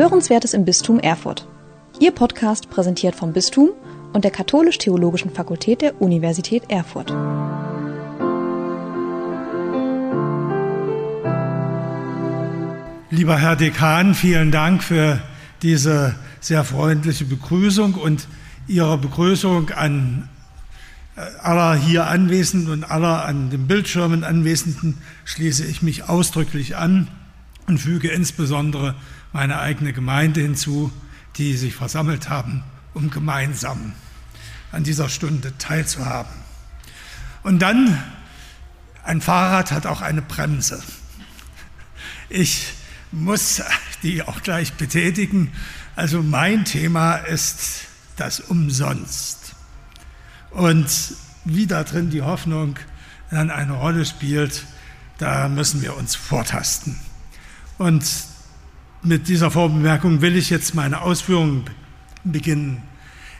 Hörenswertes im Bistum Erfurt. Ihr Podcast präsentiert vom Bistum und der Katholisch-Theologischen Fakultät der Universität Erfurt. Lieber Herr Dekan, vielen Dank für diese sehr freundliche Begrüßung und Ihre Begrüßung an äh, aller hier Anwesenden und aller an den Bildschirmen Anwesenden schließe ich mich ausdrücklich an und füge insbesondere meine eigene Gemeinde hinzu, die sich versammelt haben, um gemeinsam an dieser Stunde teilzuhaben. Und dann, ein Fahrrad hat auch eine Bremse. Ich muss die auch gleich betätigen. Also mein Thema ist das Umsonst. Und wie da drin die Hoffnung dann eine Rolle spielt, da müssen wir uns vortasten. Und mit dieser Vorbemerkung will ich jetzt meine Ausführungen beginnen.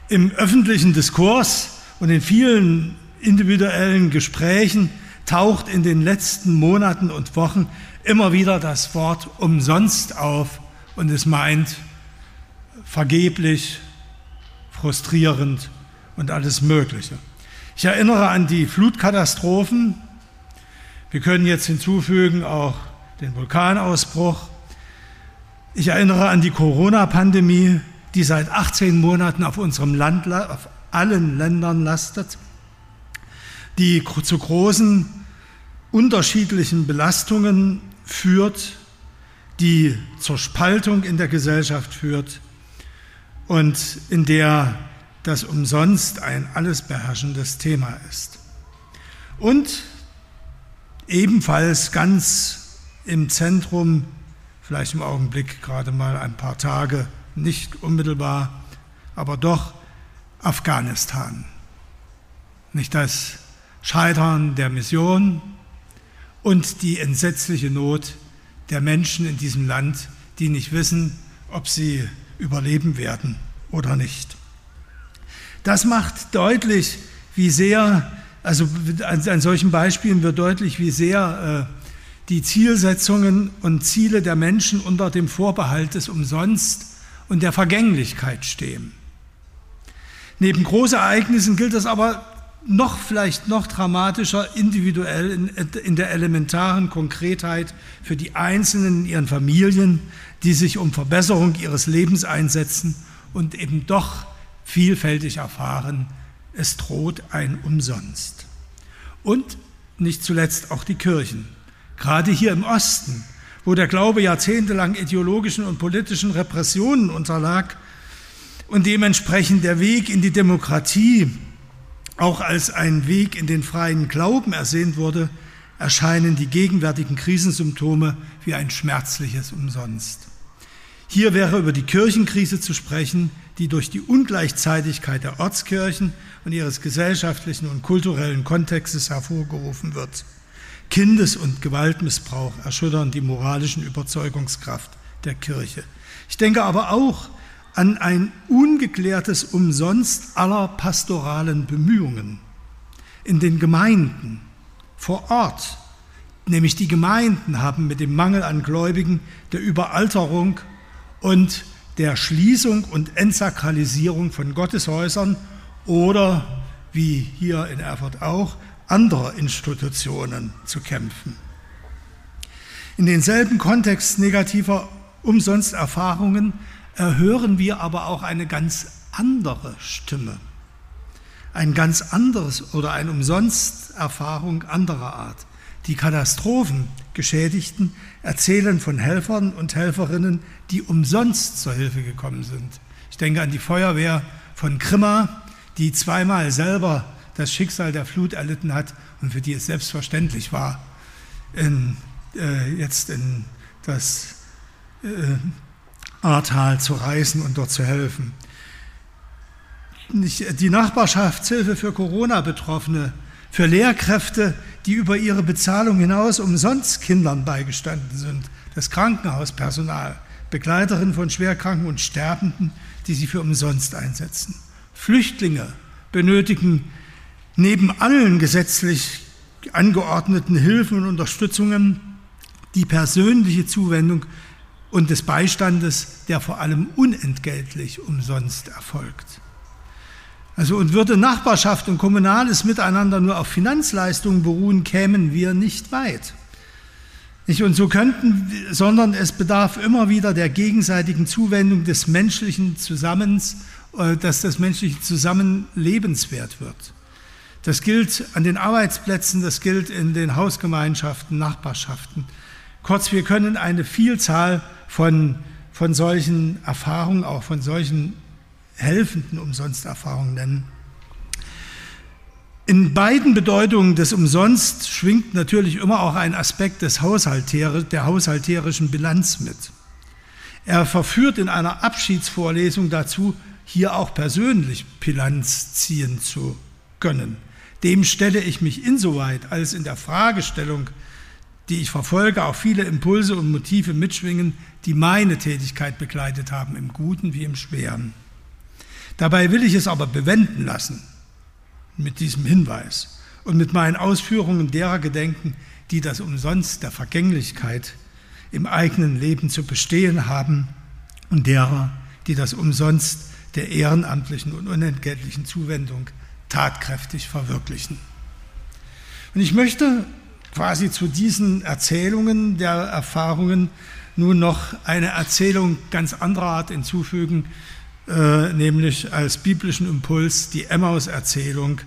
Im öffentlichen Diskurs und in vielen individuellen Gesprächen taucht in den letzten Monaten und Wochen immer wieder das Wort umsonst auf und es meint vergeblich, frustrierend und alles Mögliche. Ich erinnere an die Flutkatastrophen. Wir können jetzt hinzufügen auch den Vulkanausbruch. Ich erinnere an die Corona-Pandemie, die seit 18 Monaten auf unserem Land, auf allen Ländern lastet, die zu großen unterschiedlichen Belastungen führt, die zur Spaltung in der Gesellschaft führt und in der das umsonst ein alles beherrschendes Thema ist. Und ebenfalls ganz im Zentrum vielleicht im Augenblick gerade mal ein paar Tage, nicht unmittelbar, aber doch Afghanistan. Nicht das Scheitern der Mission und die entsetzliche Not der Menschen in diesem Land, die nicht wissen, ob sie überleben werden oder nicht. Das macht deutlich, wie sehr, also an, solchen Beispielen wird deutlich, wie sehr äh, die Zielsetzungen und Ziele der Menschen unter dem Vorbehalt des Umsonst und der Vergänglichkeit stehen. Neben Großereignissen gilt es aber noch vielleicht noch dramatischer individuell in, in, der elementaren Konkretheit für die Einzelnen in ihren Familien, die sich um Verbesserung ihres Lebens einsetzen und eben doch vielfältig erfahren, es droht ein Umsonst. Und nicht zuletzt auch die Kirchen, Gerade hier im Osten, wo der Glaube jahrzehntelang ideologischen und politischen Repressionen unterlag und dementsprechend der Weg in die Demokratie auch als ein Weg in den freien Glauben ersehnt wurde, erscheinen die gegenwärtigen Krisensymptome wie ein schmerzliches Umsonst. Hier wäre über die Kirchenkrise zu sprechen, die durch die Ungleichzeitigkeit der Ortskirchen und ihres gesellschaftlichen und kulturellen Kontextes hervorgerufen wird. Kindes- und Gewaltmissbrauch erschüttern die moralischen Überzeugungskraft der Kirche. Ich denke aber auch an ein ungeklärtes Umsonst aller pastoralen Bemühungen in den Gemeinden vor Ort. Nämlich die Gemeinden haben mit dem Mangel an Gläubigen, der Überalterung und der Schließung und Entsakralisierung von Gotteshäusern oder, wie hier in Erfurt auch, anderer Institutionen zu kämpfen. In denselben Kontext negativer Umsonsterfahrungen erhören wir aber auch eine ganz andere Stimme. Ein ganz anderes oder eine Umsonsterfahrung anderer Art. Die Katastrophengeschädigten erzählen von Helfern und Helferinnen, die umsonst zur Hilfe gekommen sind. Ich denke an die Feuerwehr von Krimma, die zweimal selber das Schicksal der Flut erlitten hat und für die es selbstverständlich war, in, äh, jetzt in das äh, Ahrtal zu reisen und dort zu helfen. Die Nachbarschaftshilfe für Corona-Betroffene, für Lehrkräfte, die über ihre Bezahlung hinaus umsonst Kindern beigestanden sind, das Krankenhauspersonal, Begleiterinnen von Schwerkranken und Sterbenden, die sie für umsonst einsetzen. Flüchtlinge benötigen neben allen gesetzlich angeordneten Hilfen und Unterstützungen die persönliche Zuwendung und des Beistandes, der vor allem unentgeltlich umsonst erfolgt. Also und würde Nachbarschaft und kommunales Miteinander nur auf Finanzleistungen beruhen, kämen wir nicht weit. Nicht? Und so könnten, sondern es bedarf immer wieder der gegenseitigen Zuwendung des menschlichen Zusammens, äh, dass das menschliche Zusammen lebenswert wird. Das gilt an den Arbeitsplätzen, das gilt in den Hausgemeinschaften, Nachbarschaften. Kurz, wir können eine Vielzahl von, von solchen Erfahrungen, auch von solchen helfenden Umsonsterfahrungen nennen. In beiden Bedeutungen des Umsonst schwingt natürlich immer auch ein Aspekt des Haushalter, der haushalterischen Bilanz mit. Er verführt in einer Abschiedsvorlesung dazu, hier auch persönlich Bilanz ziehen zu können. Dem stelle ich mich insoweit, als in der Fragestellung, die ich verfolge, auch viele Impulse und Motive mitschwingen, die meine Tätigkeit begleitet haben, im Guten wie im Schweren. Dabei will ich es aber bewenden lassen mit diesem Hinweis und mit meinen Ausführungen derer gedenken, die das umsonst der Vergänglichkeit im eigenen Leben zu bestehen haben und derer, die das umsonst der ehrenamtlichen und unentgeltlichen Zuwendung tatkräftig verwirklichen. Und ich möchte quasi zu diesen Erzählungen der Erfahrungen nun noch eine Erzählung ganz anderer Art hinzufügen, äh, nämlich als biblischen Impuls die Emmaus-Erzählung,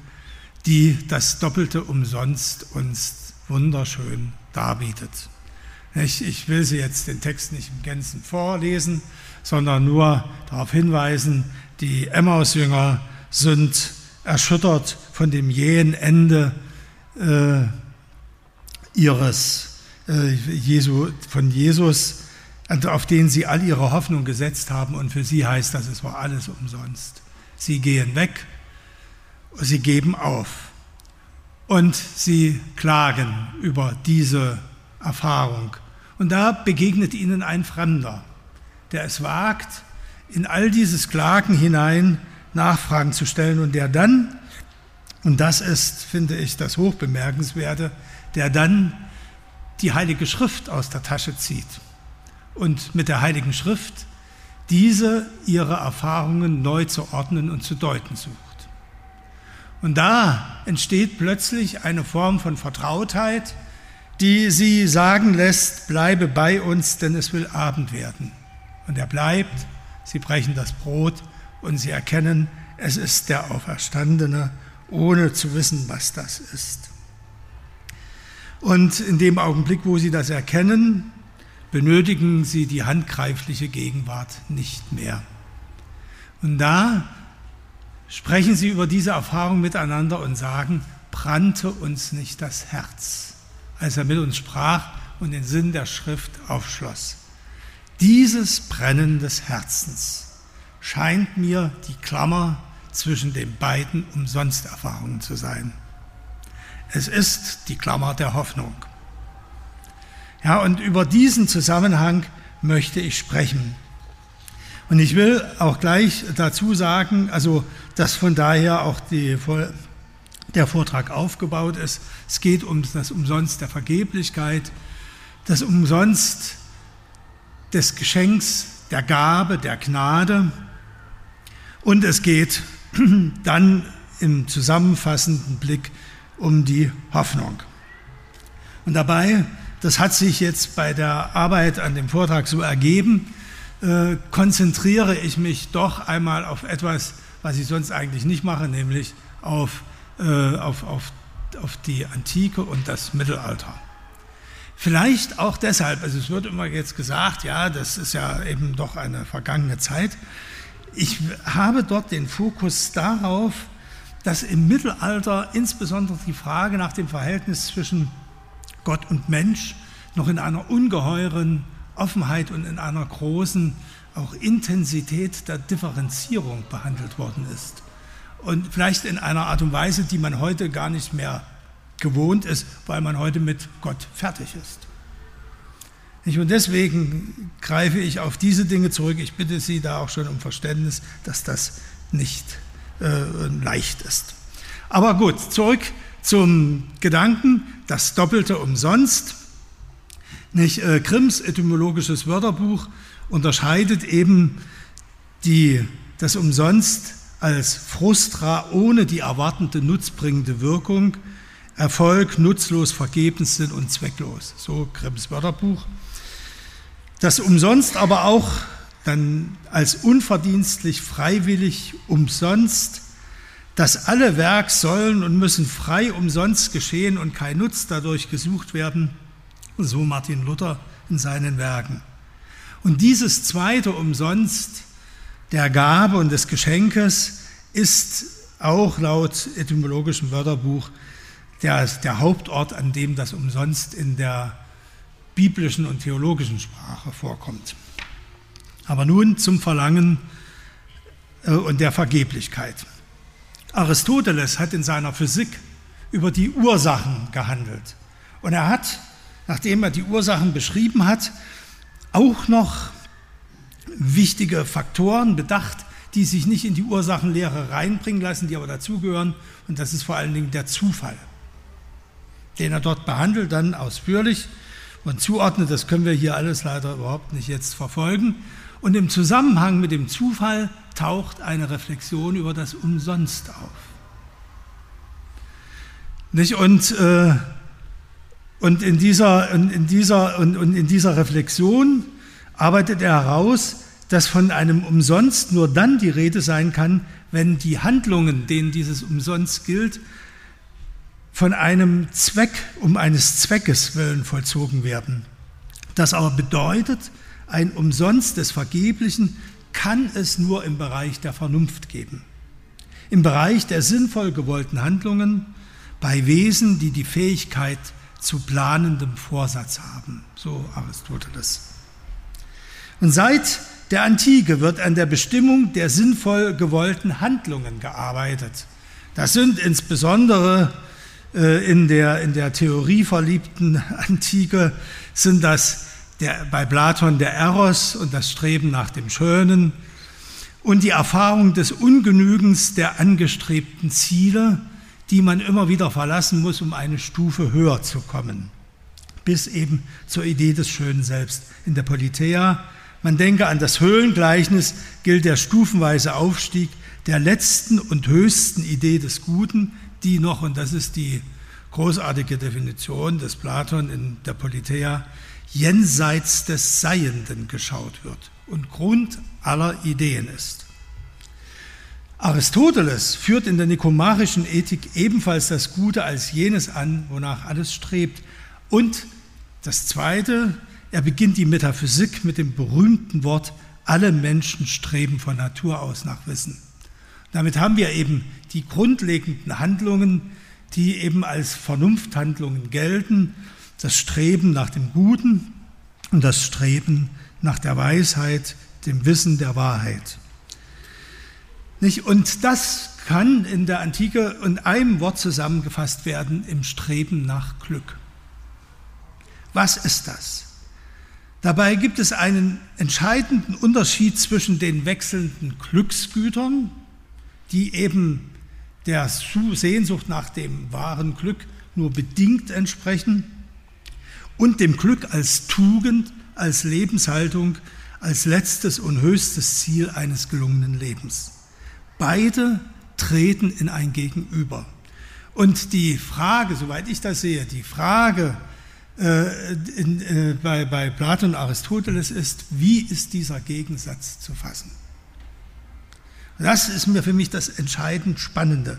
die das Doppelte umsonst uns wunderschön darbietet. Ich, will Sie jetzt den Text nicht im Gänzen vorlesen, sondern nur darauf hinweisen, die Emmaus-Jünger sind erschüttert von dem jähen Ende äh, ihres äh, Jesu, von Jesus, auf den sie all ihre Hoffnung gesetzt haben. Und für sie heißt das, es war alles umsonst. Sie gehen weg, sie geben auf und sie klagen über diese Erfahrung. Und da begegnet ihnen ein Fremder, der es wagt, in all dieses Klagen hinein Nachfragen zu stellen und der dann, und das ist, finde ich, das Hochbemerkenswerte, der dann die Heilige Schrift aus der Tasche zieht und mit der Heiligen Schrift diese ihre Erfahrungen neu zu ordnen und zu deuten sucht. Und da entsteht plötzlich eine Form von Vertrautheit, die sie sagen lässt, bleibe bei uns, denn es will Abend werden. Und er bleibt, sie brechen das Brot und sie erkennen, es ist der Auferstandene, ohne zu wissen, was das ist. Und in dem Augenblick, wo sie das erkennen, benötigen sie die handgreifliche Gegenwart nicht mehr. Und da sprechen sie über diese Erfahrung miteinander und sagen, brannte uns nicht das Herz, als er mit uns sprach und den Sinn der Schrift aufschloss. Dieses Brennen des Herzens scheint mir die Klammer zwischen den beiden Umsonsterfahrungen zu sein. Es ist die Klammer der Hoffnung. Ja, und über diesen Zusammenhang möchte ich sprechen. Und ich will auch gleich dazu sagen, also dass von daher auch die, der Vortrag aufgebaut ist. Es geht um das Umsonst der Vergeblichkeit, das Umsonst des Geschenks, der Gabe, der Gnade. Und es geht dann im zusammenfassenden Blick um die Hoffnung. Und dabei das hat sich jetzt bei der Arbeit an dem Vortrag so ergeben, äh, konzentriere ich mich doch einmal auf etwas, was ich sonst eigentlich nicht mache, nämlich auf, äh, auf, auf, auf die Antike und das Mittelalter. Vielleicht auch deshalb, also es wird immer jetzt gesagt, ja, das ist ja eben doch eine vergangene Zeit. Ich habe dort den Fokus darauf, dass im Mittelalter insbesondere die Frage nach dem Verhältnis zwischen Gott und Mensch noch in einer ungeheuren Offenheit und in einer großen auch Intensität der Differenzierung behandelt worden ist. Und vielleicht in einer Art und Weise, die man heute gar nicht mehr gewohnt ist, weil man heute mit Gott fertig ist. Und deswegen greife ich auf diese Dinge zurück. Ich bitte Sie da auch schon um Verständnis, dass das nicht äh, leicht ist. Aber gut, zurück zum Gedanken, das Doppelte umsonst. Nicht? Äh, Grimms etymologisches Wörterbuch unterscheidet eben die, das Umsonst als Frustra ohne die erwartende nutzbringende Wirkung, Erfolg, nutzlos, vergebens sind und zwecklos. So Grimms Wörterbuch. Das Umsonst aber auch dann als unverdienstlich, freiwillig, umsonst, dass alle Werk sollen und müssen frei umsonst geschehen und kein Nutz dadurch gesucht werden, so Martin Luther in seinen Werken. Und dieses zweite umsonst der Gabe und des Geschenkes ist auch laut etymologischem Wörterbuch der, der Hauptort, an dem das umsonst in der biblischen und theologischen Sprache vorkommt. Aber nun zum Verlangen äh, und der Vergeblichkeit. Aristoteles hat in seiner Physik über die Ursachen gehandelt. Und er hat, nachdem er die Ursachen beschrieben hat, auch noch wichtige Faktoren bedacht, die sich nicht in die Ursachenlehre reinbringen lassen, die aber dazugehören. Und das ist vor allen Dingen der Zufall, den er dort behandelt, dann ausführlich und zuordnet. Das können wir hier alles leider überhaupt nicht jetzt verfolgen. Und im Zusammenhang mit dem Zufall taucht eine Reflexion über das Umsonst auf. Nicht? Und, äh, und, in dieser, und, in dieser, und, und in dieser Reflexion arbeitet er heraus, dass von einem Umsonst nur dann die Rede sein kann, wenn die Handlungen, denen dieses Umsonst gilt, von einem Zweck, um eines Zweckes willen vollzogen werden. Das aber bedeutet, ein Umsonst des Vergeblichen kann es nur im Bereich der Vernunft geben. Im Bereich der sinnvoll gewollten Handlungen bei Wesen, die die Fähigkeit zu planendem Vorsatz haben, so Aristoteles. Und seit der Antike wird an der Bestimmung der sinnvoll gewollten Handlungen gearbeitet. Das sind insbesondere in der, in der Theorie verliebten Antike sind das der, bei Platon der Eros und das Streben nach dem Schönen und die Erfahrung des Ungenügens der angestrebten Ziele, die man immer wieder verlassen muss, um eine Stufe höher zu kommen, bis eben zur Idee des Schönen selbst. In der Politeia, man denke an das Höhlengleichnis, gilt der stufenweise Aufstieg der letzten und höchsten Idee des Guten, die noch, und das ist die großartige Definition des Platon in der Politeia, jenseits des Seienden geschaut wird und Grund aller Ideen ist. Aristoteles führt in der nikomachischen Ethik ebenfalls das Gute als jenes an, wonach alles strebt. Und das Zweite, er beginnt die Metaphysik mit dem berühmten Wort, alle Menschen streben von Natur aus nach Wissen. Damit haben wir eben die grundlegenden Handlungen, die eben als Vernunfthandlungen gelten das Streben nach dem Guten und das Streben nach der Weisheit, dem Wissen der Wahrheit. Und das kann in der Antike in einem Wort zusammengefasst werden, im Streben nach Glück. Was ist das? Dabei gibt es einen entscheidenden Unterschied zwischen den wechselnden Glücksgütern, die eben der Sehnsucht nach dem wahren Glück nur bedingt entsprechen, und dem Glück als Tugend, als Lebenshaltung, als letztes und höchstes Ziel eines gelungenen Lebens. Beide treten in ein Gegenüber. Und die Frage, soweit ich das sehe, die Frage äh, in, äh, bei, bei Platon und Aristoteles ist, wie ist dieser Gegensatz zu fassen? Das ist mir für mich das entscheidend Spannende.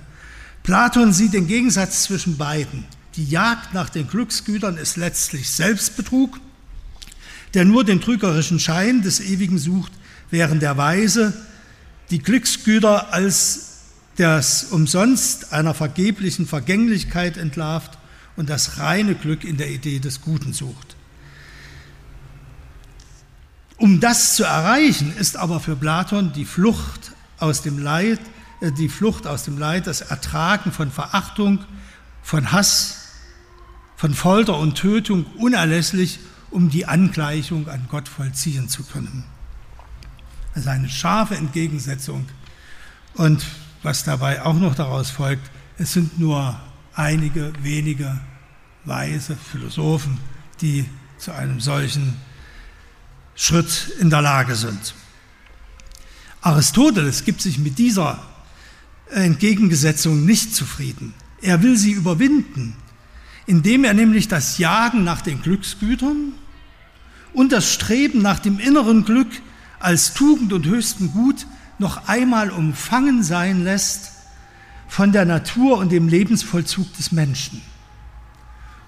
Platon sieht den Gegensatz zwischen beiden. Die Jagd nach den Glücksgütern ist letztlich Selbstbetrug, der nur den trügerischen Schein des Ewigen sucht, während der Weise die Glücksgüter als das umsonst einer vergeblichen Vergänglichkeit entlarvt und das reine Glück in der Idee des Guten sucht. Um das zu erreichen, ist aber für Platon die Flucht aus dem Leid, äh, die Flucht aus dem Leid, das Ertragen von Verachtung, von Hass, von Folter und Tötung unerlässlich, um die Angleichung an Gott vollziehen zu können. Also eine scharfe Entgegensetzung. Und was dabei auch noch daraus folgt, es sind nur einige wenige weise Philosophen, die zu einem solchen Schritt in der Lage sind. Aristoteles gibt sich mit dieser Entgegengesetzung nicht zufrieden. Er will sie überwinden, indem er nämlich das Jagen nach den Glücksgütern und das Streben nach dem inneren Glück als Tugend und höchsten Gut noch einmal umfangen sein lässt von der Natur und dem Lebensvollzug des Menschen.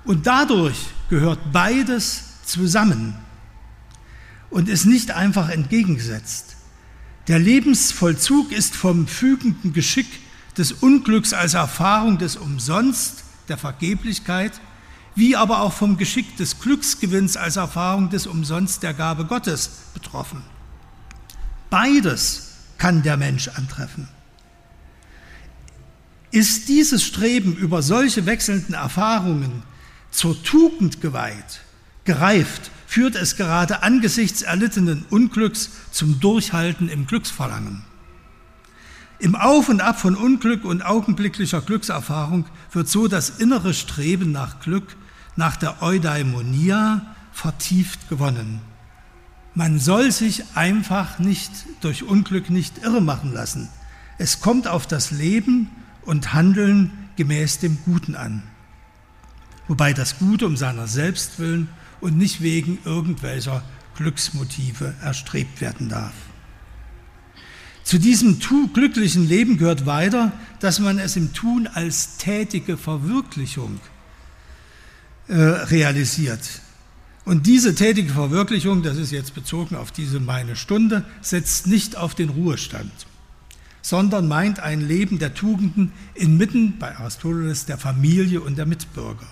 Und dadurch gehört beides zusammen und ist nicht einfach entgegengesetzt. Der Lebensvollzug ist vom fügenden Geschick des Unglücks als Erfahrung des Umsonst, der Vergeblichkeit, wie aber auch vom Geschick des Glücksgewinns als Erfahrung des Umsonst der Gabe Gottes betroffen. Beides kann der Mensch antreffen. Ist dieses Streben über solche wechselnden Erfahrungen zur Tugend geweiht, gereift, führt es gerade angesichts erlittenen Unglücks zum Durchhalten im Glücksverlangen. Im Auf und Ab von Unglück und augenblicklicher Glückserfahrung wird so das innere Streben nach Glück, nach der Eudaimonia vertieft gewonnen. Man soll sich einfach nicht durch Unglück nicht irre machen lassen. Es kommt auf das Leben und Handeln gemäß dem Guten an. Wobei das Gute um seiner selbst willen und nicht wegen irgendwelcher Glücksmotive erstrebt werden darf. Zu diesem glücklichen Leben gehört weiter, dass man es im Tun als tätige Verwirklichung äh, realisiert. Und diese tätige Verwirklichung, das ist jetzt bezogen auf diese meine Stunde, setzt nicht auf den Ruhestand, sondern meint ein Leben der Tugenden inmitten bei Aristoteles der Familie und der Mitbürger.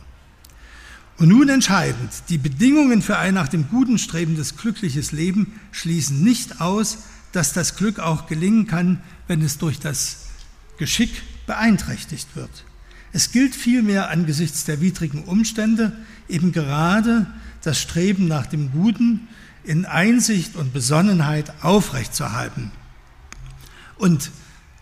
Und nun entscheidend, die Bedingungen für ein nach dem Guten strebendes glückliches Leben schließen nicht aus, dass das Glück auch gelingen kann, wenn es durch das Geschick beeinträchtigt wird. Es gilt vielmehr angesichts der widrigen Umstände eben gerade das Streben nach dem Guten in Einsicht und Besonnenheit aufrechtzuerhalten. Und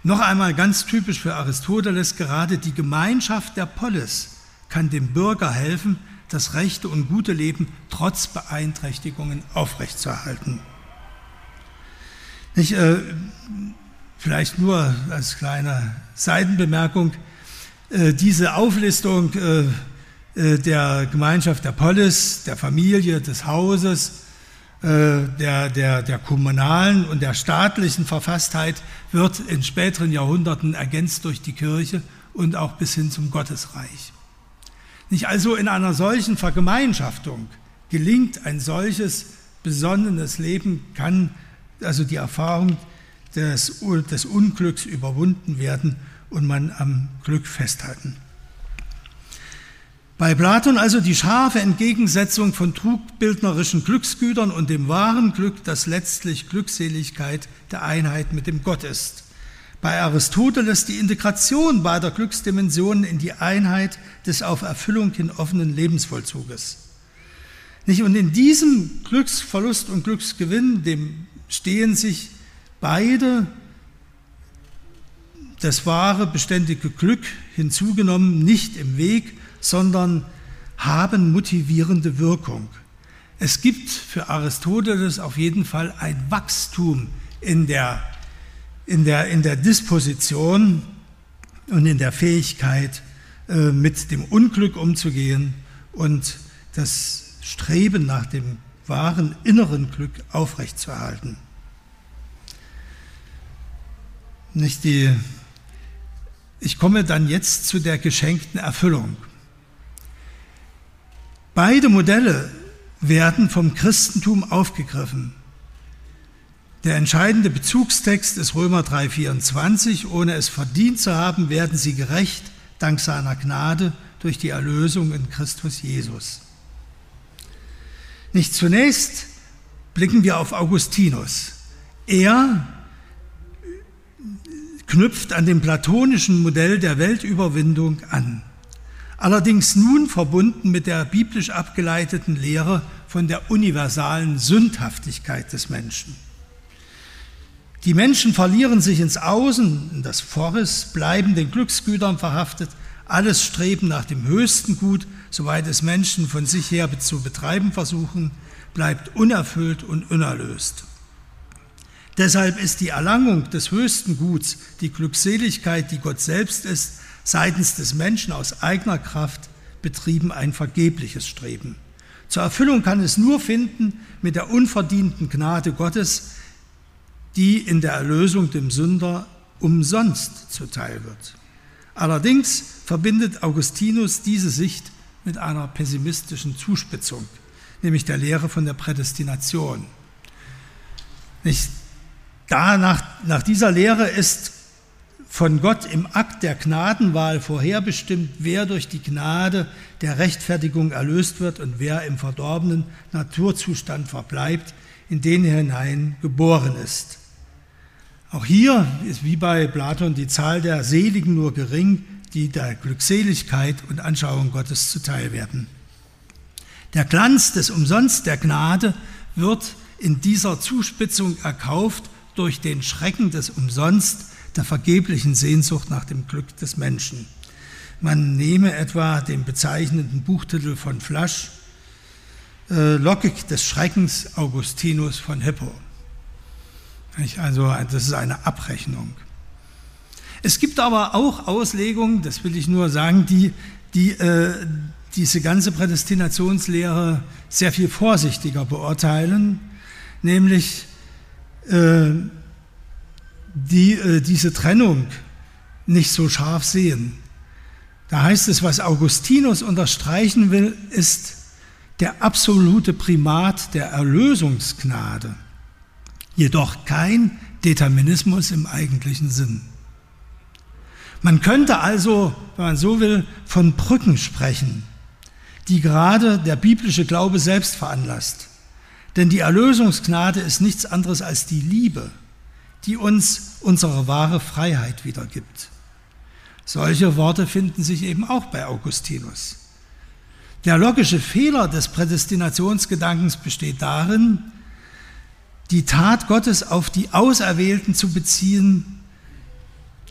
noch einmal ganz typisch für Aristoteles, gerade die Gemeinschaft der Polis kann dem Bürger helfen, das rechte und gute Leben trotz Beeinträchtigungen aufrechtzuerhalten. Nicht, äh, vielleicht nur als kleine Seitenbemerkung, äh, diese Auflistung äh, äh, der Gemeinschaft der Polis, der Familie, des Hauses, äh, der, der, der kommunalen und der staatlichen Verfasstheit wird in späteren Jahrhunderten ergänzt durch die Kirche und auch bis hin zum Gottesreich. Nicht also in einer solchen Vergemeinschaftung gelingt ein solches besonnenes Leben, kann also die Erfahrung des, des Unglücks überwunden werden und man am Glück festhalten. Bei Platon also die scharfe Entgegensetzung von trugbildnerischen Glücksgütern und dem wahren Glück, das letztlich Glückseligkeit der Einheit mit dem Gott ist. Bei Aristoteles die Integration beider Glücksdimensionen in die Einheit des auf Erfüllung hin offenen Lebensvollzuges. Und in diesem Glücksverlust und Glücksgewinn, dem stehen sich beide das wahre, beständige Glück hinzugenommen nicht im Weg, sondern haben motivierende Wirkung. Es gibt für Aristoteles auf jeden Fall ein Wachstum in der, in der, in der Disposition und in der Fähigkeit, äh, mit dem Unglück umzugehen und das Streben nach dem wahren inneren Glück aufrechtzuerhalten. Nicht die, ich komme dann jetzt zu der geschenkten Erfüllung. Beide Modelle werden vom Christentum aufgegriffen. Der entscheidende Bezugstext ist Römer 3:24. Ohne es verdient zu haben, werden sie gerecht dank seiner Gnade durch die Erlösung in Christus Jesus. Nicht zunächst blicken wir auf Augustinus. Er knüpft an dem platonischen Modell der Weltüberwindung an allerdings nun verbunden mit der biblisch abgeleiteten Lehre von der universalen Sündhaftigkeit des Menschen. Die Menschen verlieren sich ins Außen, in das Forris, bleiben den Glücksgütern verhaftet, alles Streben nach dem höchsten Gut, soweit es Menschen von sich her zu betreiben versuchen, bleibt unerfüllt und unerlöst. Deshalb ist die Erlangung des höchsten Guts, die Glückseligkeit, die Gott selbst ist, seitens des Menschen aus eigener Kraft betrieben ein vergebliches Streben. Zur Erfüllung kann es nur finden mit der unverdienten Gnade Gottes, die in der Erlösung dem Sünder umsonst zuteil wird. Allerdings verbindet Augustinus diese Sicht mit einer pessimistischen Zuspitzung, nämlich der Lehre von der Prädestination. Nicht? Da nach, nach dieser Lehre ist von Gott im Akt der Gnadenwahl vorherbestimmt, wer durch die Gnade der Rechtfertigung erlöst wird und wer im verdorbenen Naturzustand verbleibt, in den er hinein geboren ist. Auch hier ist wie bei Platon die Zahl der Seligen nur gering, die der Glückseligkeit und Anschauung Gottes zuteil werden. Der Glanz des Umsonst der Gnade wird in dieser Zuspitzung erkauft durch den Schrecken des Umsonst der vergeblichen Sehnsucht nach dem Glück des Menschen. Man nehme etwa den bezeichnenden Buchtitel von Flasch, äh, Logik des Schreckens Augustinus von Hippo. Also das ist eine Abrechnung. Es gibt aber auch Auslegungen, das will ich nur sagen, die, die äh, diese ganze Prädestinationslehre sehr viel vorsichtiger beurteilen, nämlich äh, die äh, diese Trennung nicht so scharf sehen. Da heißt es, was Augustinus unterstreichen will, ist der absolute Primat der Erlösungsgnade jedoch kein Determinismus im eigentlichen Sinn. Man könnte also, wenn man so will, von Brücken sprechen, die gerade der biblische Glaube selbst veranlasst. Denn die Erlösungsgnade ist nichts anderes als die Liebe, die uns unsere wahre Freiheit wiedergibt. Solche Worte finden sich eben auch bei Augustinus. Der logische Fehler des Prädestinationsgedankens besteht darin, die Tat Gottes auf die Auserwählten zu beziehen,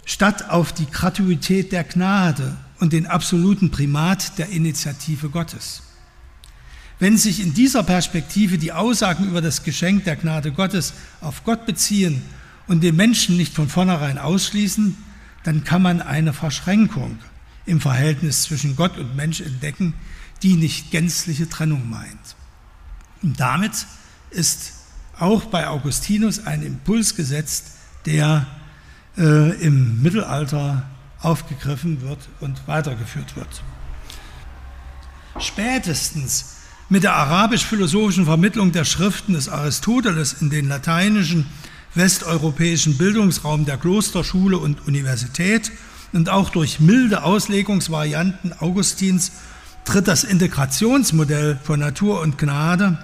statt auf die Gratuität der Gnade und den absoluten Primat der Initiative Gottes. Wenn sich in dieser Perspektive die Aussagen über das Geschenk der Gnade Gottes auf Gott beziehen und den Menschen nicht von vornherein ausschließen, dann kann man eine Verschränkung im Verhältnis zwischen Gott und Mensch entdecken, die nicht gänzliche Trennung meint. Und damit ist auch bei Augustinus ein Impuls gesetzt, der äh, im Mittelalter aufgegriffen wird und weitergeführt wird. Spätestens mit der arabisch-philosophischen Vermittlung der Schriften des Aristoteles in den lateinischen westeuropäischen Bildungsraum der Klosterschule und Universität und auch durch milde Auslegungsvarianten Augustins tritt das Integrationsmodell von Natur und Gnade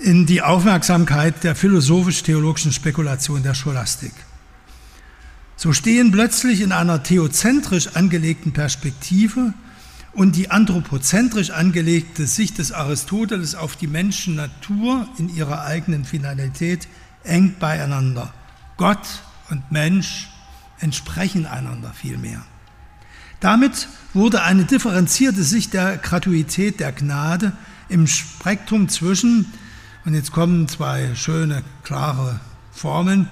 in die Aufmerksamkeit der philosophisch-theologischen Spekulation der Scholastik. So stehen plötzlich in einer theozentrisch angelegten Perspektive und die anthropozentrisch angelegte Sicht des Aristoteles auf die Menschennatur in ihrer eigenen Finalität eng beieinander. Gott und Mensch entsprechen einander vielmehr. Damit wurde eine differenzierte Sicht der Gratuität der Gnade im Spektrum zwischen und jetzt kommen zwei schöne, klare Formeln.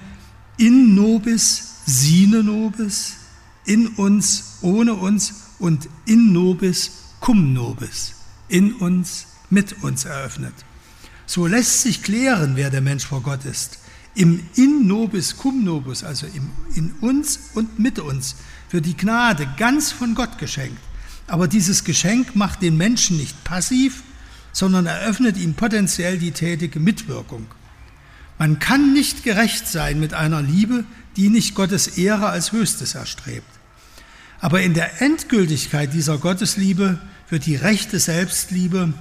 In nobis, sine nobis, in uns, ohne uns und in nobis, cum nobis, in uns, mit uns eröffnet. So lässt sich klären, wer der Mensch vor Gott ist. Im in nobis, cum nobis, also im, in uns und mit uns, wird die Gnade ganz von Gott geschenkt. Aber dieses Geschenk macht den Menschen nicht passiv, sondern eröffnet ihm potenziell die tätige Mitwirkung. Man kann nicht gerecht sein mit einer Liebe, die nicht Gottes Ehre als Höchstes erstrebt. Aber in der Endgültigkeit dieser Gottesliebe wird die rechte Selbstliebe,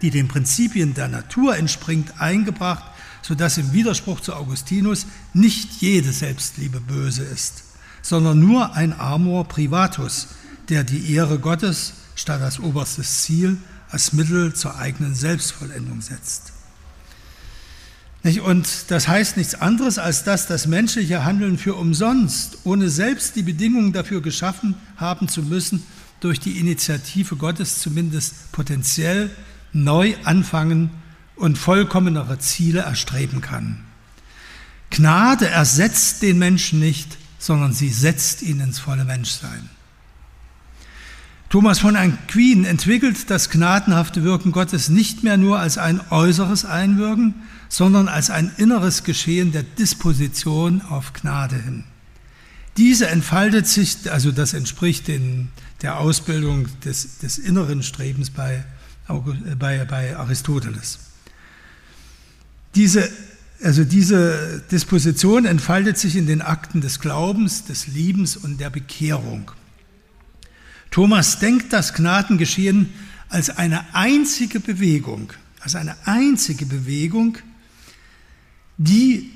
die den Prinzipien der Natur entspringt, eingebracht, sodass im Widerspruch zu Augustinus nicht jede Selbstliebe böse ist, sondern nur ein Amor privatus, der die Ehre Gottes statt als oberstes Ziel als Mittel zur eigenen Selbstvollendung setzt. Und das heißt nichts anderes, als dass das menschliche Handeln für umsonst, ohne selbst die Bedingungen dafür geschaffen haben zu müssen, durch die Initiative Gottes zumindest potenziell neu anfangen und vollkommenere Ziele erstreben kann. Gnade ersetzt den Menschen nicht, sondern sie setzt ihn ins volle Menschsein. Thomas von Aquin entwickelt das gnadenhafte Wirken Gottes nicht mehr nur als ein äußeres Einwirken, sondern als ein inneres Geschehen der Disposition auf Gnade hin. Diese entfaltet sich, also das entspricht den, der Ausbildung des, des inneren Strebens bei, bei, bei Aristoteles. Diese, also diese Disposition entfaltet sich in den Akten des Glaubens, des Liebens und der Bekehrung. Thomas denkt das Gnadengeschehen als eine einzige Bewegung, als eine einzige Bewegung, die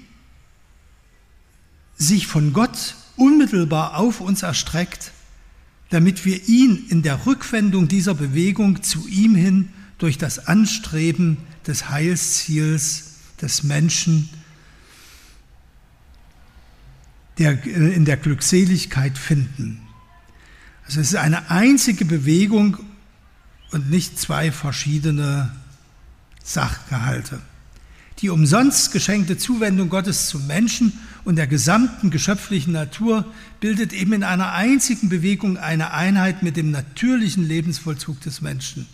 sich von Gott unmittelbar auf uns erstreckt, damit wir ihn in der Rückwendung dieser Bewegung zu ihm hin durch das Anstreben des Heilsziels des Menschen der, in der Glückseligkeit finden. Also es ist eine einzige Bewegung und nicht zwei verschiedene Sachgehalte. Die umsonst geschenkte Zuwendung Gottes zum Menschen und der gesamten geschöpflichen Natur bildet eben in einer einzigen Bewegung eine Einheit mit dem natürlichen Lebensvollzug des Menschen.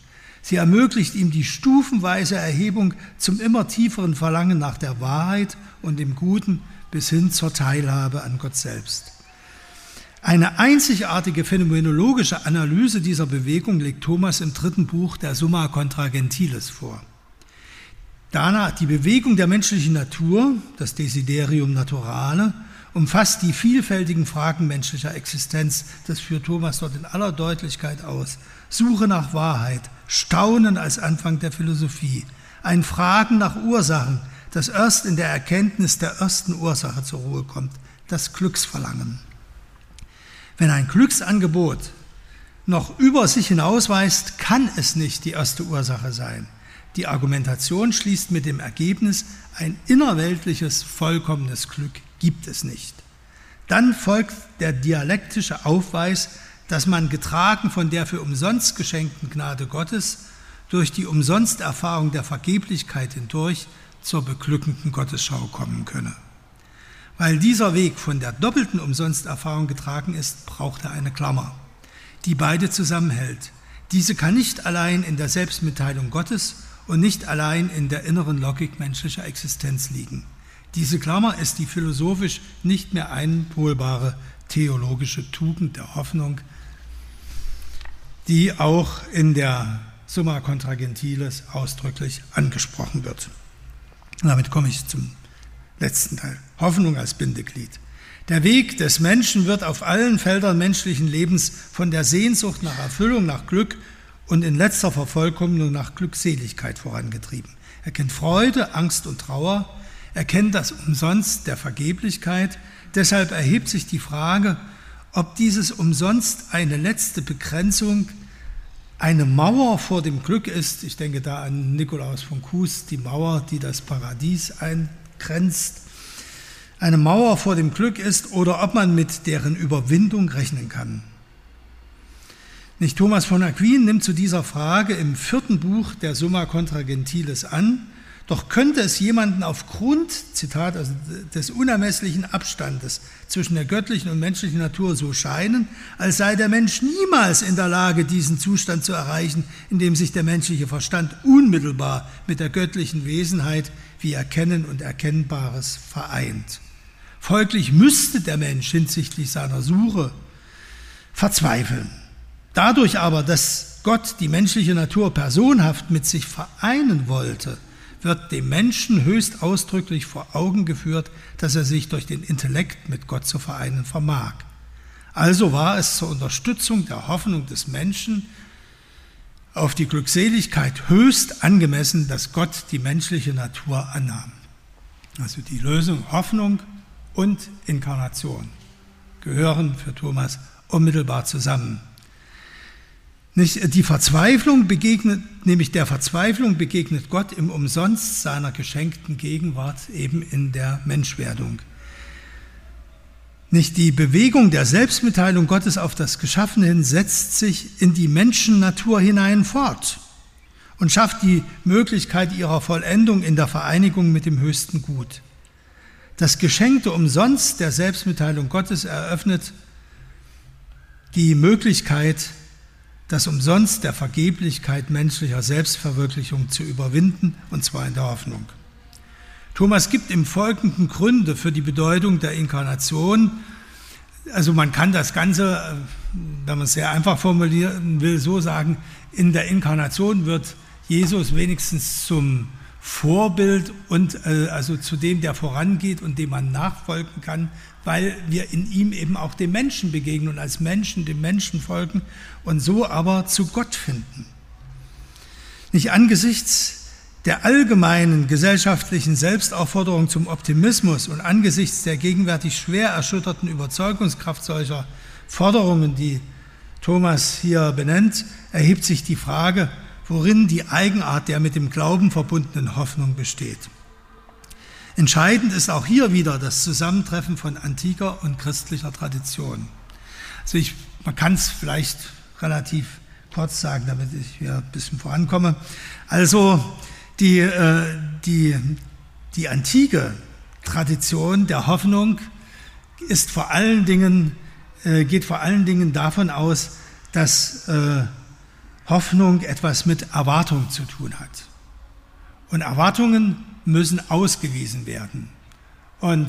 Sie ermöglicht ihm die stufenweise Erhebung zum immer tieferen Verlangen nach der Wahrheit und dem Guten bis hin zur Teilhabe an Gott selbst. Eine einzigartige phänomenologische Analyse dieser Bewegung legt Thomas im dritten Buch der Summa Contra Gentiles vor. Danach die Bewegung der menschlichen Natur, das Desiderium Naturale, umfasst die vielfältigen Fragen menschlicher Existenz. Das führt Thomas dort in aller Deutlichkeit aus. Suche nach Wahrheit, Staunen als Anfang der Philosophie, ein Fragen nach Ursachen, das erst in der Erkenntnis der ersten Ursache zur Ruhe kommt, das Glücksverlangen. Wenn ein Glücksangebot noch über sich hinausweist, kann es nicht die erste Ursache sein. Die Argumentation schließt mit dem Ergebnis, ein innerweltliches, vollkommenes Glück gibt es nicht. Dann folgt der dialektische Aufweis, dass man getragen von der für umsonst geschenkten Gnade Gottes durch die Umsonsterfahrung der Vergeblichkeit hindurch zur beglückenden Gottesschau kommen könne. Weil dieser Weg von der doppelten Umsonsterfahrung getragen ist, braucht er eine Klammer, die beide zusammenhält. Diese kann nicht allein in der Selbstmitteilung Gottes und nicht allein in der inneren Logik menschlicher Existenz liegen. Diese Klammer ist die philosophisch nicht mehr einholbare theologische Tugend der Hoffnung, die auch in der Summa Contra Gentiles ausdrücklich angesprochen wird. Damit komme ich zum letzten Teil. Hoffnung als Bindeglied. Der Weg des Menschen wird auf allen Feldern menschlichen Lebens von der Sehnsucht nach Erfüllung, nach Glück und in letzter Vervollkommnung nach Glückseligkeit vorangetrieben. Er kennt Freude, Angst und Trauer, er kennt das Umsonst der Vergeblichkeit. Deshalb erhebt sich die Frage, ob dieses Umsonst eine letzte Begrenzung, eine Mauer vor dem Glück ist. Ich denke da an Nikolaus von Kues, die Mauer, die das Paradies ein grenzt, eine Mauer vor dem Glück ist oder ob man mit deren Überwindung rechnen kann. Nicht Thomas von Aquin nimmt zu dieser Frage im vierten Buch der Summa Contra Gentiles an, doch könnte es jemanden aufgrund, Zitat, also des unermesslichen Abstandes zwischen der göttlichen und menschlichen Natur so scheinen, als sei der Mensch niemals in der Lage, diesen Zustand zu erreichen, in dem sich der menschliche Verstand unmittelbar mit der göttlichen Wesenheit wie Erkennen und Erkennbares vereint. Folglich müsste der Mensch hinsichtlich seiner Suche verzweifeln. Dadurch aber, dass Gott die menschliche Natur personhaft mit sich vereinen wollte, wird dem Menschen höchst ausdrücklich vor Augen geführt, dass er sich durch den Intellekt mit Gott zu vereinen vermag. Also war es zur Unterstützung der Hoffnung des Menschen auf die Glückseligkeit höchst angemessen, dass Gott die menschliche Natur annahm. Also die Lösung Hoffnung und Inkarnation gehören für Thomas unmittelbar zusammen. Nicht, die Verzweiflung begegnet, nämlich der Verzweiflung begegnet Gott im Umsonst seiner geschenkten Gegenwart eben in der Menschwerdung. Nicht die Bewegung der Selbstmitteilung Gottes auf das Geschaffene hin setzt sich in die Menschennatur hinein fort und schafft die Möglichkeit ihrer Vollendung in der Vereinigung mit dem höchsten Gut. Das geschenkte Umsonst der Selbstmitteilung Gottes eröffnet die Möglichkeit, das Umsonst der Vergeblichkeit menschlicher Selbstverwirklichung zu überwinden, und zwar in der Hoffnung. Thomas gibt im Folgenden Gründe für die Bedeutung der Inkarnation. Also man kann das Ganze, äh, wenn man es sehr einfach formulieren will, so sagen, in der Inkarnation wird Jesus wenigstens zum Vorbild und äh, also zu dem, der vorangeht und dem man nachfolgen kann, weil wir in ihm eben auch dem Menschen begegnen und als Menschen dem Menschen folgen und so aber zu Gott finden. Nicht angesichts der allgemeinen gesellschaftlichen Selbstaufforderung zum Optimismus und angesichts der gegenwärtig schwer erschütterten Überzeugungskraft solcher Forderungen, die Thomas hier benennt, erhebt sich die Frage, worin die Eigenart der mit dem Glauben verbundenen Hoffnung besteht. Entscheidend ist auch hier wieder das Zusammentreffen von antiker und christlicher Tradition. Also ich, man kann es vielleicht relativ kurz sagen, damit ich hier ein bisschen vorankomme. Also die, äh, die, die antike Tradition der Hoffnung ist vor allen Dingen, äh, geht vor allen Dingen davon aus, dass äh, Hoffnung etwas mit Erwartung zu tun hat. Und Erwartungen müssen ausgewiesen werden. Und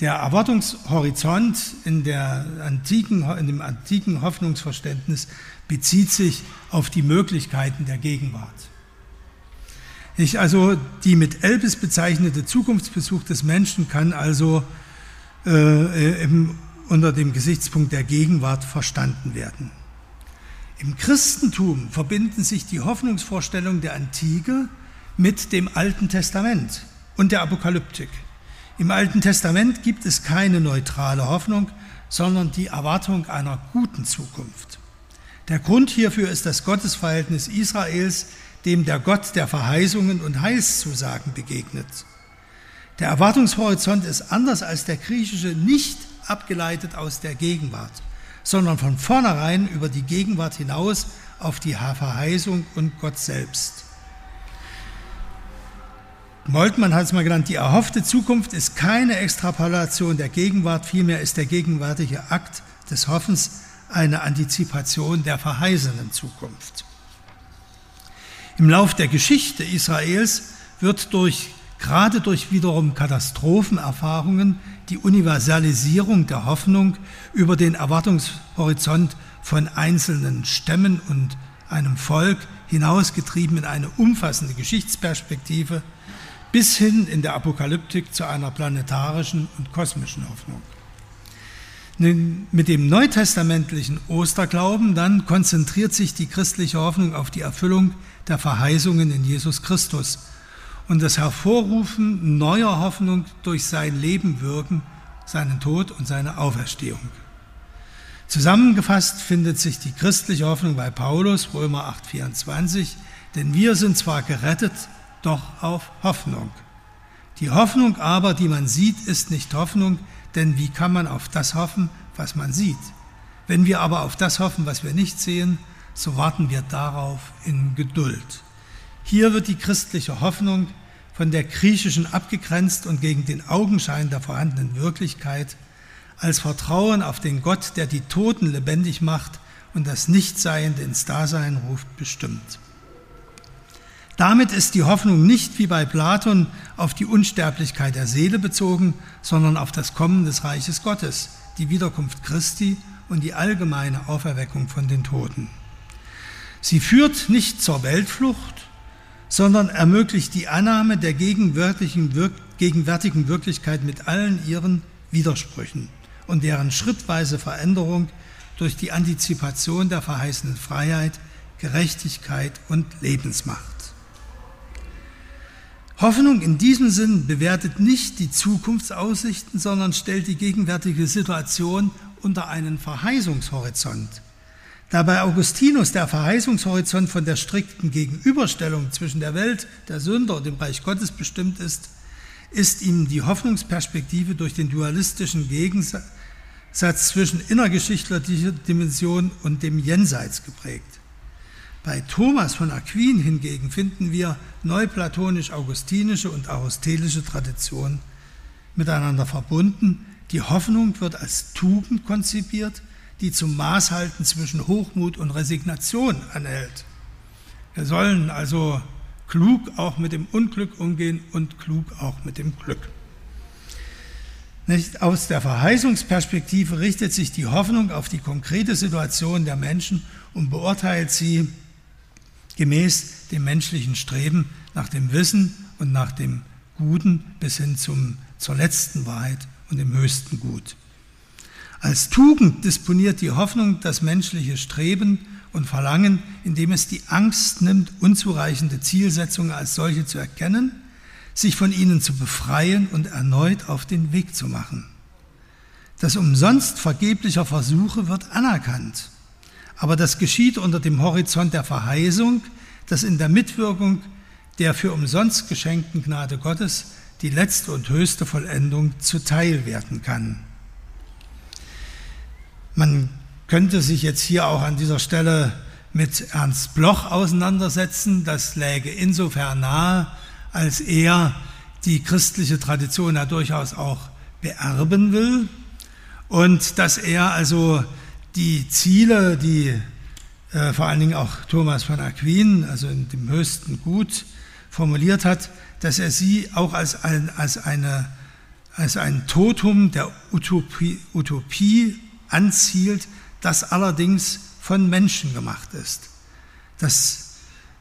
der Erwartungshorizont in, der antiken, in dem antiken Hoffnungsverständnis bezieht sich auf die Möglichkeiten der Gegenwart. Ich also die mit Elbis bezeichnete Zukunftsbesuch des Menschen kann also äh, unter dem Gesichtspunkt der Gegenwart verstanden werden. Im Christentum verbinden sich die Hoffnungsvorstellungen der Antike mit dem Alten Testament und der Apokalyptik. Im Alten Testament gibt es keine neutrale Hoffnung, sondern die Erwartung einer guten Zukunft. Der Grund hierfür ist das Gottesverhältnis Israels, dem der Gott der Verheißungen und Heilszusagen begegnet. Der Erwartungshorizont ist anders als der griechische nicht abgeleitet aus der Gegenwart, sondern von vornherein über die Gegenwart hinaus auf die Verheißung und Gott selbst. Moltmann hat es mal genannt, die erhoffte Zukunft ist keine Extrapolation der Gegenwart, vielmehr ist der gegenwärtige Akt des Hoffens eine Antizipation der verheißenen Zukunft. Im Lauf der Geschichte Israels wird durch, gerade durch wiederum Katastrophenerfahrungen die Universalisierung der Hoffnung über den Erwartungshorizont von einzelnen Stämmen und einem Volk hinausgetrieben in eine umfassende Geschichtsperspektive – bis hin in der Apokalyptik zu einer planetarischen und kosmischen Hoffnung. Mit dem neutestamentlichen Osterglauben dann konzentriert sich die christliche Hoffnung auf die Erfüllung der Verheißungen in Jesus Christus und das Hervorrufen neuer Hoffnung durch sein Leben wirken, seinen Tod und seine Auferstehung. Zusammengefasst findet sich die christliche Hoffnung bei Paulus, Römer 8,24, denn wir sind zwar gerettet, doch auf Hoffnung. Die Hoffnung aber, die man sieht, ist nicht Hoffnung, denn wie kann man auf das hoffen, was man sieht? Wenn wir aber auf das hoffen, was wir nicht sehen, so warten wir darauf in Geduld. Hier wird die christliche Hoffnung von der griechischen abgegrenzt und gegen den Augenschein der vorhandenen Wirklichkeit als Vertrauen auf den Gott, der die Toten lebendig macht und das Nichtseiende ins Dasein ruft, bestimmt. Damit ist die Hoffnung nicht wie bei Platon auf die Unsterblichkeit der Seele bezogen, sondern auf das Kommen des Reiches Gottes, die Wiederkunft Christi und die allgemeine Auferweckung von den Toten. Sie führt nicht zur Weltflucht, sondern ermöglicht die Annahme der gegenwärtigen, gegenwärtigen Wirklichkeit mit allen ihren Widersprüchen und deren schrittweise Veränderung durch die Antizipation der verheißenen Freiheit, Gerechtigkeit und Lebensmacht. Hoffnung in diesem Sinn bewertet nicht die Zukunftsaussichten, sondern stellt die gegenwärtige Situation unter einen Verheißungshorizont. Da bei Augustinus der Verheißungshorizont von der strikten Gegenüberstellung zwischen der Welt der Sünder und dem Reich Gottes bestimmt ist, ist ihm die Hoffnungsperspektive durch den dualistischen Gegensatz zwischen innergeschichtlicher Dimension und dem Jenseits geprägt. Bei Thomas von Aquin hingegen finden wir neuplatonisch-augustinische und aristotelische Traditionen miteinander verbunden. Die Hoffnung wird als Tugend konzipiert, die zum Maßhalten zwischen Hochmut und Resignation anhält. Wir sollen also klug auch mit dem Unglück umgehen und klug auch mit dem Glück. Nicht? Aus der Verheißungsperspektive richtet sich die Hoffnung auf die konkrete Situation der Menschen und beurteilt sie gemäß dem menschlichen Streben nach dem Wissen und nach dem Guten bis hin zum, zur letzten Wahrheit und dem höchsten Gut. Als Tugend disponiert die Hoffnung das menschliche Streben und Verlangen, indem es die Angst nimmt, unzureichende Zielsetzungen als solche zu erkennen, sich von ihnen zu befreien und erneut auf den Weg zu machen. Das umsonst vergeblicher Versuche wird anerkannt, aber das geschieht unter dem Horizont der Verheißung, dass in der Mitwirkung der für umsonst geschenkten Gnade Gottes die letzte und höchste Vollendung zuteil werden kann. Man könnte sich jetzt hier auch an dieser Stelle mit Ernst Bloch auseinandersetzen. Das läge insofern nahe, als er die christliche Tradition ja durchaus auch beerben will und dass er also die Ziele, die äh, vor allen Dingen auch Thomas von Aquin, also in dem höchsten Gut, formuliert hat, dass er sie auch als ein, als eine, als ein Totum der Utopie, Utopie anzielt, das allerdings von Menschen gemacht ist. Das,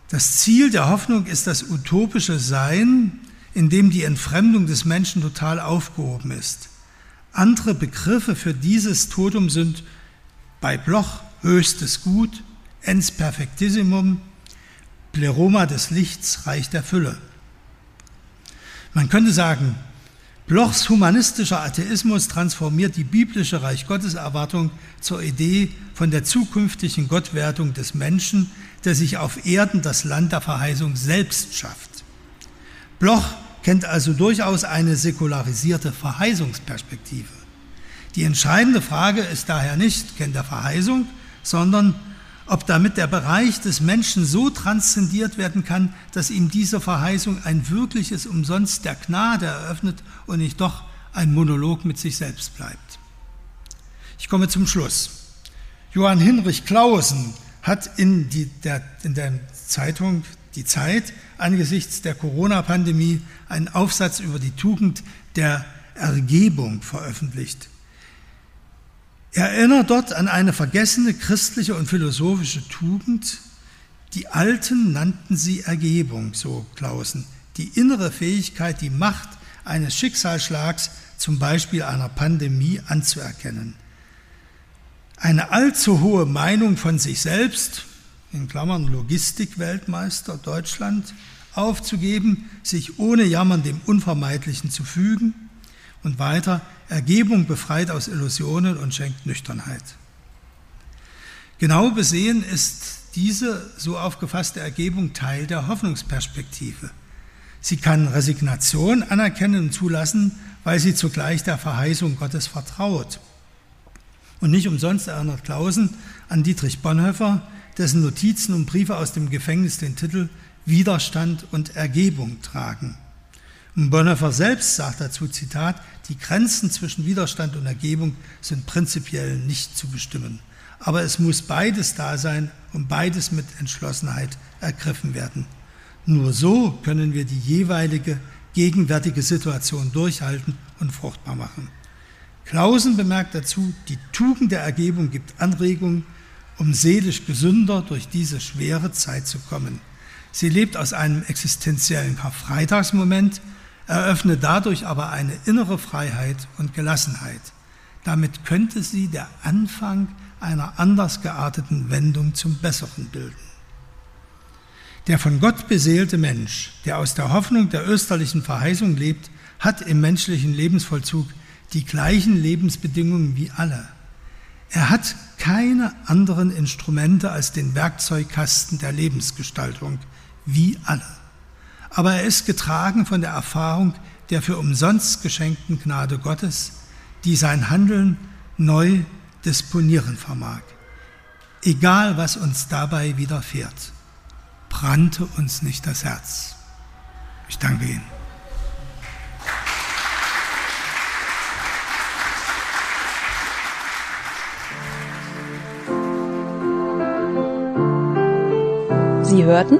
das Ziel der Hoffnung ist das utopische Sein, in dem die Entfremdung des Menschen total aufgehoben ist. Andere Begriffe für dieses Totum sind bei Bloch höchstes Gut, ens perfectissimum, Pleroma des Lichts, Reich der Fülle. Man könnte sagen, Blochs humanistischer Atheismus transformiert die biblische Reich Gottes Erwartung zur Idee von der zukünftigen Gottwertung des Menschen, der sich auf Erden das Land der Verheißung selbst schafft. Bloch kennt also durchaus eine säkularisierte Verheißungsperspektive. Die entscheidende Frage ist daher nicht, kennt er Verheißung, sondern ob damit der Bereich des Menschen so transzendiert werden kann, dass ihm diese Verheißung ein wirkliches Umsonst der Gnade eröffnet und nicht doch ein Monolog mit sich selbst bleibt. Ich komme zum Schluss. Johann Hinrich Clausen hat in, die, der, in der Zeitung Die Zeit angesichts der Corona-Pandemie einen Aufsatz über die Tugend der Ergebung veröffentlicht. Er erinnert dort an eine vergessene christliche und philosophische Tugend. Die Alten nannten sie Ergebung, so Clausen. Die innere Fähigkeit, die Macht eines Schicksalsschlags, zum Beispiel einer Pandemie, anzuerkennen. Eine allzu hohe Meinung von sich selbst, in Klammern Logistikweltmeister Deutschland, aufzugeben, sich ohne Jammern dem Unvermeidlichen zu fügen und weiter Ergebung befreit aus Illusionen und schenkt Nüchternheit. Genau besehen ist diese so aufgefasste Ergebung Teil der Hoffnungsperspektive. Sie kann Resignation anerkennen und zulassen, weil sie zugleich der Verheißung Gottes vertraut. Und nicht umsonst erinnert Clausen an Dietrich Bonhoeffer, dessen Notizen und Briefe aus dem Gefängnis den Titel Widerstand und Ergebung tragen. Und Bonhoeffer selbst sagt dazu, Zitat, die Grenzen zwischen Widerstand und Ergebung sind prinzipiell nicht zu bestimmen. Aber es muss beides da sein und beides mit Entschlossenheit ergriffen werden. Nur so können wir die jeweilige gegenwärtige Situation durchhalten und fruchtbar machen. Klausen bemerkt dazu, die Tugend der Ergebung gibt Anregungen, um seelisch gesünder durch diese schwere Zeit zu kommen. Sie lebt aus einem existenziellen Karfreitagsmoment, eröffne dadurch aber eine innere Freiheit und Gelassenheit. Damit könnte sie der Anfang einer anders gearteten Wendung zum Besseren bilden. Der von Gott beseelte Mensch, der aus der Hoffnung der österlichen Verheißung lebt, hat im menschlichen Lebensvollzug die gleichen Lebensbedingungen wie alle. Er hat keine anderen Instrumente als den Werkzeugkasten der Lebensgestaltung, wie alle. Aber er ist getragen von der Erfahrung der für umsonst geschenkten Gnade Gottes, die sein Handeln neu disponieren vermag. Egal, was uns dabei widerfährt, brannte uns nicht das Herz. Ich danke Ihnen. Sie hörten